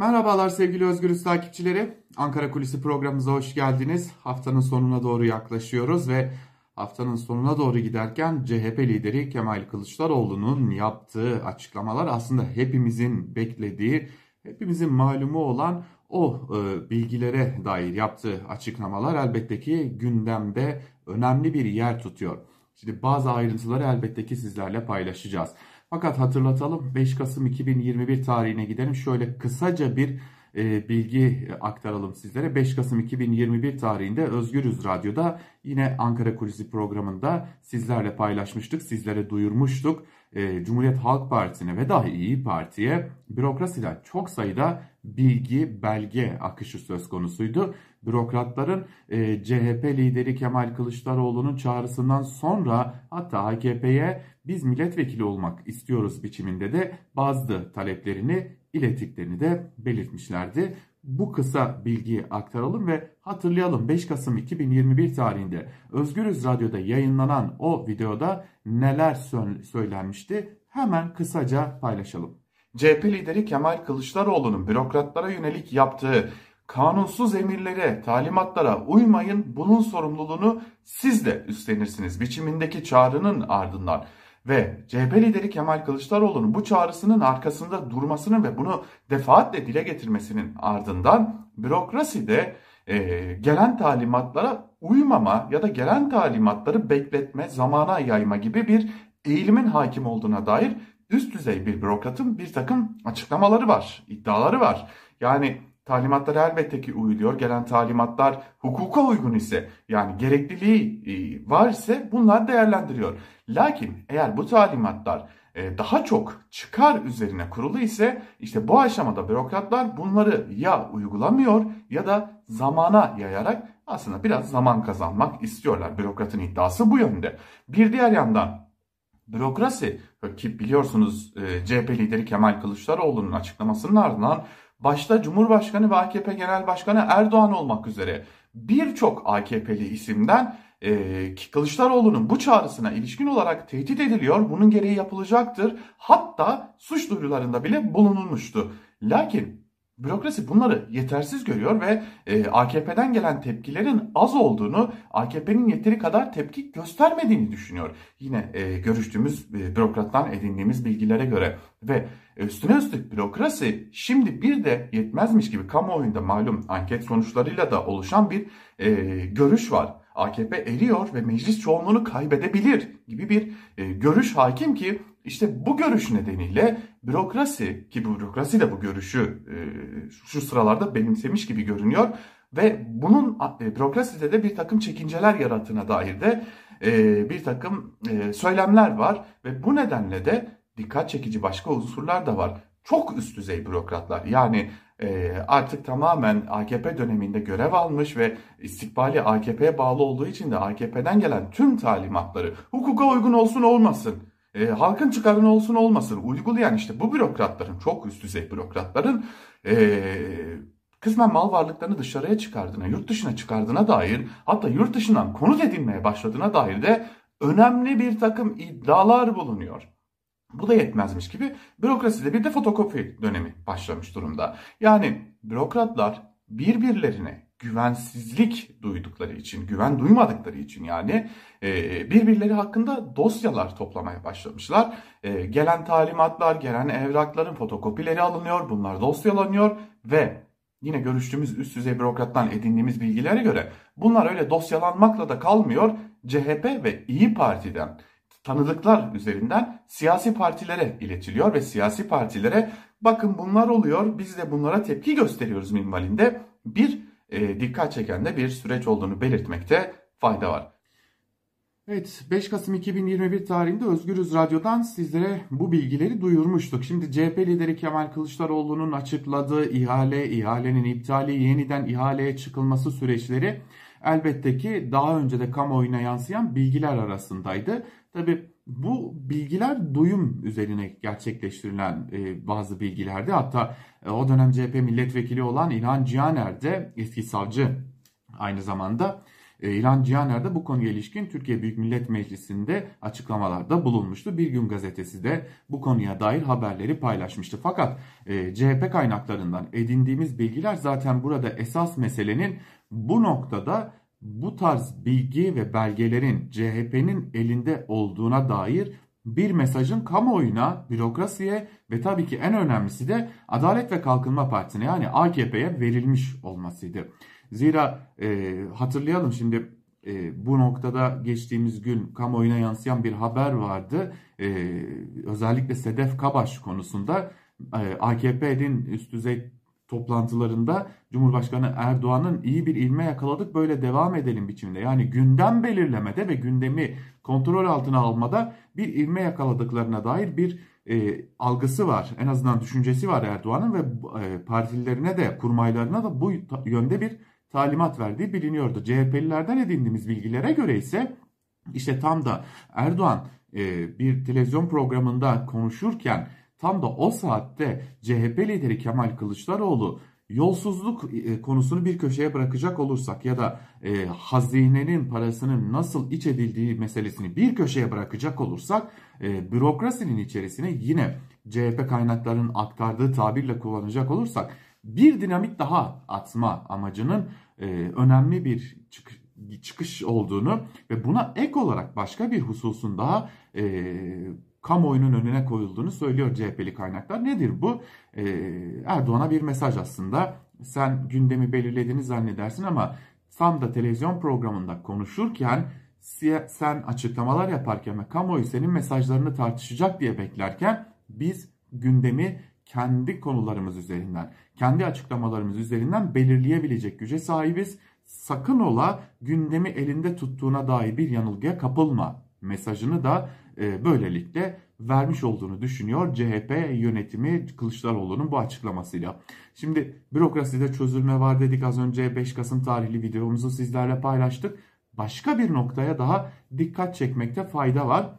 Merhabalar sevgili Özgürüz takipçileri. Ankara Kulisi programımıza hoş geldiniz. Haftanın sonuna doğru yaklaşıyoruz ve haftanın sonuna doğru giderken CHP lideri Kemal Kılıçdaroğlu'nun yaptığı açıklamalar aslında hepimizin beklediği, hepimizin malumu olan o e, bilgilere dair yaptığı açıklamalar elbette ki gündemde önemli bir yer tutuyor. Şimdi bazı ayrıntıları elbette ki sizlerle paylaşacağız. Fakat hatırlatalım 5 Kasım 2021 tarihine gidelim. Şöyle kısaca bir e, bilgi aktaralım sizlere. 5 Kasım 2021 tarihinde Özgürüz Radyo'da yine Ankara Kulisi programında sizlerle paylaşmıştık, sizlere duyurmuştuk. E, Cumhuriyet Halk Partisi'ne ve dahi İyi Parti'ye bürokrasiden çok sayıda bilgi, belge akışı söz konusuydu. Bürokratların e, CHP lideri Kemal Kılıçdaroğlu'nun çağrısından sonra hatta AKP'ye biz milletvekili olmak istiyoruz biçiminde de bazı taleplerini ilettiklerini de belirtmişlerdi. Bu kısa bilgiyi aktaralım ve hatırlayalım 5 Kasım 2021 tarihinde Özgürüz Radyo'da yayınlanan o videoda neler söylenmişti hemen kısaca paylaşalım. CHP lideri Kemal Kılıçdaroğlu'nun bürokratlara yönelik yaptığı kanunsuz emirlere, talimatlara uymayın bunun sorumluluğunu siz de üstlenirsiniz biçimindeki çağrının ardından ve CHP lideri Kemal Kılıçdaroğlu'nun bu çağrısının arkasında durmasının ve bunu defaatle dile getirmesinin ardından bürokrasi de e, gelen talimatlara uymama ya da gelen talimatları bekletme, zamana yayma gibi bir eğilimin hakim olduğuna dair üst düzey bir bürokratın bir takım açıklamaları var, iddiaları var. Yani talimatlara elbette ki uyuluyor. Gelen talimatlar hukuka uygun ise yani gerekliliği e, var ise bunlar değerlendiriyor. Lakin eğer bu talimatlar e, daha çok çıkar üzerine kurulu ise işte bu aşamada bürokratlar bunları ya uygulamıyor ya da zamana yayarak aslında biraz zaman kazanmak istiyorlar. Bürokratın iddiası bu yönde. Bir diğer yandan bürokrasi ki biliyorsunuz e, CHP lideri Kemal Kılıçdaroğlu'nun açıklamasının ardından başta Cumhurbaşkanı ve AKP Genel Başkanı Erdoğan olmak üzere birçok AKP'li isimden e, Kılıçdaroğlu'nun bu çağrısına ilişkin olarak tehdit ediliyor. Bunun gereği yapılacaktır. Hatta suç duyurularında bile bulunulmuştu. Lakin bürokrasi bunları yetersiz görüyor ve e, AKP'den gelen tepkilerin az olduğunu, AKP'nin yeteri kadar tepki göstermediğini düşünüyor. Yine e, görüştüğümüz e, bürokrattan edindiğimiz bilgilere göre ve üstüne üstlük bürokrasi şimdi bir de yetmezmiş gibi kamuoyunda malum anket sonuçlarıyla da oluşan bir e, görüş var. AKP eriyor ve meclis çoğunluğunu kaybedebilir gibi bir e, görüş hakim ki işte bu görüş nedeniyle bürokrasi ki bu bürokrasi de bu görüşü e, şu sıralarda benimsemiş gibi görünüyor ve bunun e, bürokraside de bir takım çekinceler yarattığına dair de e, bir takım e, söylemler var ve bu nedenle de dikkat çekici başka unsurlar da var. Çok üst düzey bürokratlar yani e, artık tamamen AKP döneminde görev almış ve istikbali AKP'ye bağlı olduğu için de AKP'den gelen tüm talimatları hukuka uygun olsun olmasın, e, halkın çıkarını olsun olmasın uygulayan işte bu bürokratların çok üst düzey bürokratların e, kısmen mal varlıklarını dışarıya çıkardığına, yurt dışına çıkardığına dair hatta yurt dışından konut edinmeye başladığına dair de önemli bir takım iddialar bulunuyor. Bu da yetmezmiş gibi bürokraside bir de fotokopi dönemi başlamış durumda. Yani bürokratlar birbirlerine güvensizlik duydukları için, güven duymadıkları için yani e, birbirleri hakkında dosyalar toplamaya başlamışlar. E, gelen talimatlar, gelen evrakların fotokopileri alınıyor, bunlar dosyalanıyor ve yine görüştüğümüz üst düzey bürokrattan edindiğimiz bilgilere göre bunlar öyle dosyalanmakla da kalmıyor. CHP ve İyi Parti'den tanıdıklar üzerinden siyasi partilere iletiliyor ve siyasi partilere bakın bunlar oluyor biz de bunlara tepki gösteriyoruz minvalinde bir e, dikkat çeken de bir süreç olduğunu belirtmekte fayda var. Evet 5 Kasım 2021 tarihinde Özgürüz Radyo'dan sizlere bu bilgileri duyurmuştuk. Şimdi CHP lideri Kemal Kılıçdaroğlu'nun açıkladığı ihale, ihalenin iptali, yeniden ihaleye çıkılması süreçleri elbette ki daha önce de kamuoyuna yansıyan bilgiler arasındaydı. Tabi bu bilgiler duyum üzerine gerçekleştirilen e, bazı bilgilerdi. Hatta e, o dönem CHP milletvekili olan İlhan Cihaner de eski savcı aynı zamanda İlhan Cihaner de bu konuya ilişkin Türkiye Büyük Millet Meclisi'nde açıklamalarda bulunmuştu. Bir gün gazetesi de bu konuya dair haberleri paylaşmıştı. Fakat e, CHP kaynaklarından edindiğimiz bilgiler zaten burada esas meselenin bu noktada bu tarz bilgi ve belgelerin CHP'nin elinde olduğuna dair bir mesajın kamuoyuna, bürokrasiye ve tabii ki en önemlisi de Adalet ve Kalkınma Partisi'ne yani AKP'ye verilmiş olmasıydı. Zira e, hatırlayalım şimdi e, bu noktada geçtiğimiz gün kamuoyuna yansıyan bir haber vardı. E, özellikle Sedef Kabaş konusunda e, AKP'nin üst düzey toplantılarında Cumhurbaşkanı Erdoğan'ın iyi bir ilme yakaladık böyle devam edelim biçiminde. Yani gündem belirlemede ve gündemi kontrol altına almada bir ilme yakaladıklarına dair bir e, algısı var. En azından düşüncesi var Erdoğan'ın ve e, partililerine de kurmaylarına da bu yönde bir talimat verdiği biliniyordu. CHP'lilerden edindiğimiz bilgilere göre ise işte tam da Erdoğan e, bir televizyon programında konuşurken tam da o saatte CHP lideri Kemal Kılıçdaroğlu yolsuzluk e, konusunu bir köşeye bırakacak olursak ya da e, hazinenin parasının nasıl iç edildiği meselesini bir köşeye bırakacak olursak bürokrasinin içerisine yine CHP kaynaklarının aktardığı tabirle kullanacak olursak bir dinamit daha atma amacının e, önemli bir çıkış, olduğunu ve buna ek olarak başka bir hususun daha e, kamuoyunun önüne koyulduğunu söylüyor CHP'li kaynaklar. Nedir bu? Ee, Erdoğan'a bir mesaj aslında. Sen gündemi belirlediğini zannedersin ama tam da televizyon programında konuşurken sen açıklamalar yaparken ve kamuoyu senin mesajlarını tartışacak diye beklerken biz gündemi kendi konularımız üzerinden, kendi açıklamalarımız üzerinden belirleyebilecek güce sahibiz. Sakın ola gündemi elinde tuttuğuna dair bir yanılgıya kapılma mesajını da e, böylelikle vermiş olduğunu düşünüyor CHP yönetimi Kılıçdaroğlu'nun bu açıklamasıyla. Şimdi bürokraside çözülme var dedik az önce 5 Kasım tarihli videomuzu sizlerle paylaştık. Başka bir noktaya daha dikkat çekmekte fayda var.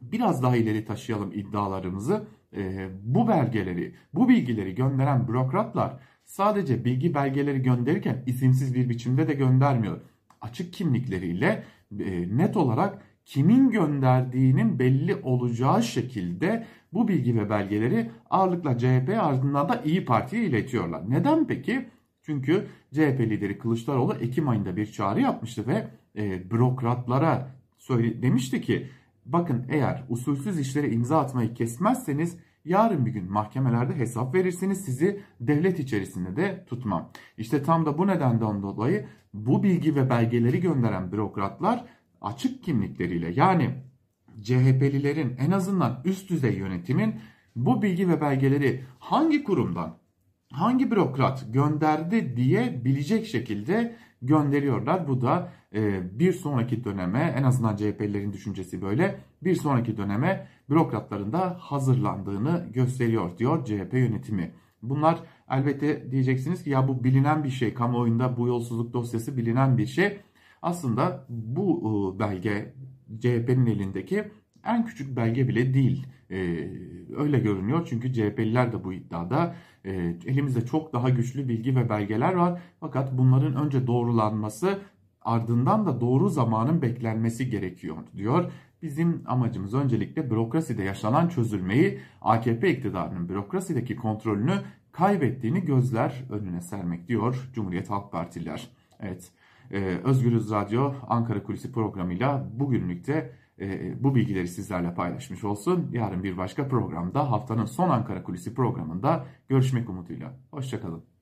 Biraz daha ileri taşıyalım iddialarımızı. E, bu belgeleri, bu bilgileri gönderen bürokratlar sadece bilgi belgeleri gönderirken isimsiz bir biçimde de göndermiyor. Açık kimlikleriyle e, net olarak kimin gönderdiğinin belli olacağı şekilde bu bilgi ve belgeleri ağırlıkla CHP ardından da İyi Parti'ye iletiyorlar. Neden peki? Çünkü CHP lideri Kılıçdaroğlu Ekim ayında bir çağrı yapmıştı ve e, bürokratlara söyle, demişti ki bakın eğer usulsüz işlere imza atmayı kesmezseniz yarın bir gün mahkemelerde hesap verirsiniz sizi devlet içerisinde de tutmam. İşte tam da bu nedenden dolayı bu bilgi ve belgeleri gönderen bürokratlar açık kimlikleriyle yani CHP'lilerin en azından üst düzey yönetimin bu bilgi ve belgeleri hangi kurumdan, hangi bürokrat gönderdi diye bilecek şekilde gönderiyorlar. Bu da e, bir sonraki döneme en azından CHP'lilerin düşüncesi böyle bir sonraki döneme bürokratların da hazırlandığını gösteriyor diyor CHP yönetimi. Bunlar elbette diyeceksiniz ki ya bu bilinen bir şey kamuoyunda bu yolsuzluk dosyası bilinen bir şey. Aslında bu e, belge CHP'nin elindeki en küçük belge bile değil. E, öyle görünüyor çünkü CHP'liler de bu iddiada. E, elimizde çok daha güçlü bilgi ve belgeler var. Fakat bunların önce doğrulanması ardından da doğru zamanın beklenmesi gerekiyor diyor. Bizim amacımız öncelikle bürokraside yaşanan çözülmeyi AKP iktidarının bürokrasideki kontrolünü kaybettiğini gözler önüne sermek diyor Cumhuriyet Halk Partililer. Evet ee, Özgürüz Radyo Ankara Kulisi programıyla bugünlükte bu bilgileri sizlerle paylaşmış olsun. Yarın bir başka programda haftanın son Ankara Kulisi programında görüşmek umuduyla. Hoşçakalın.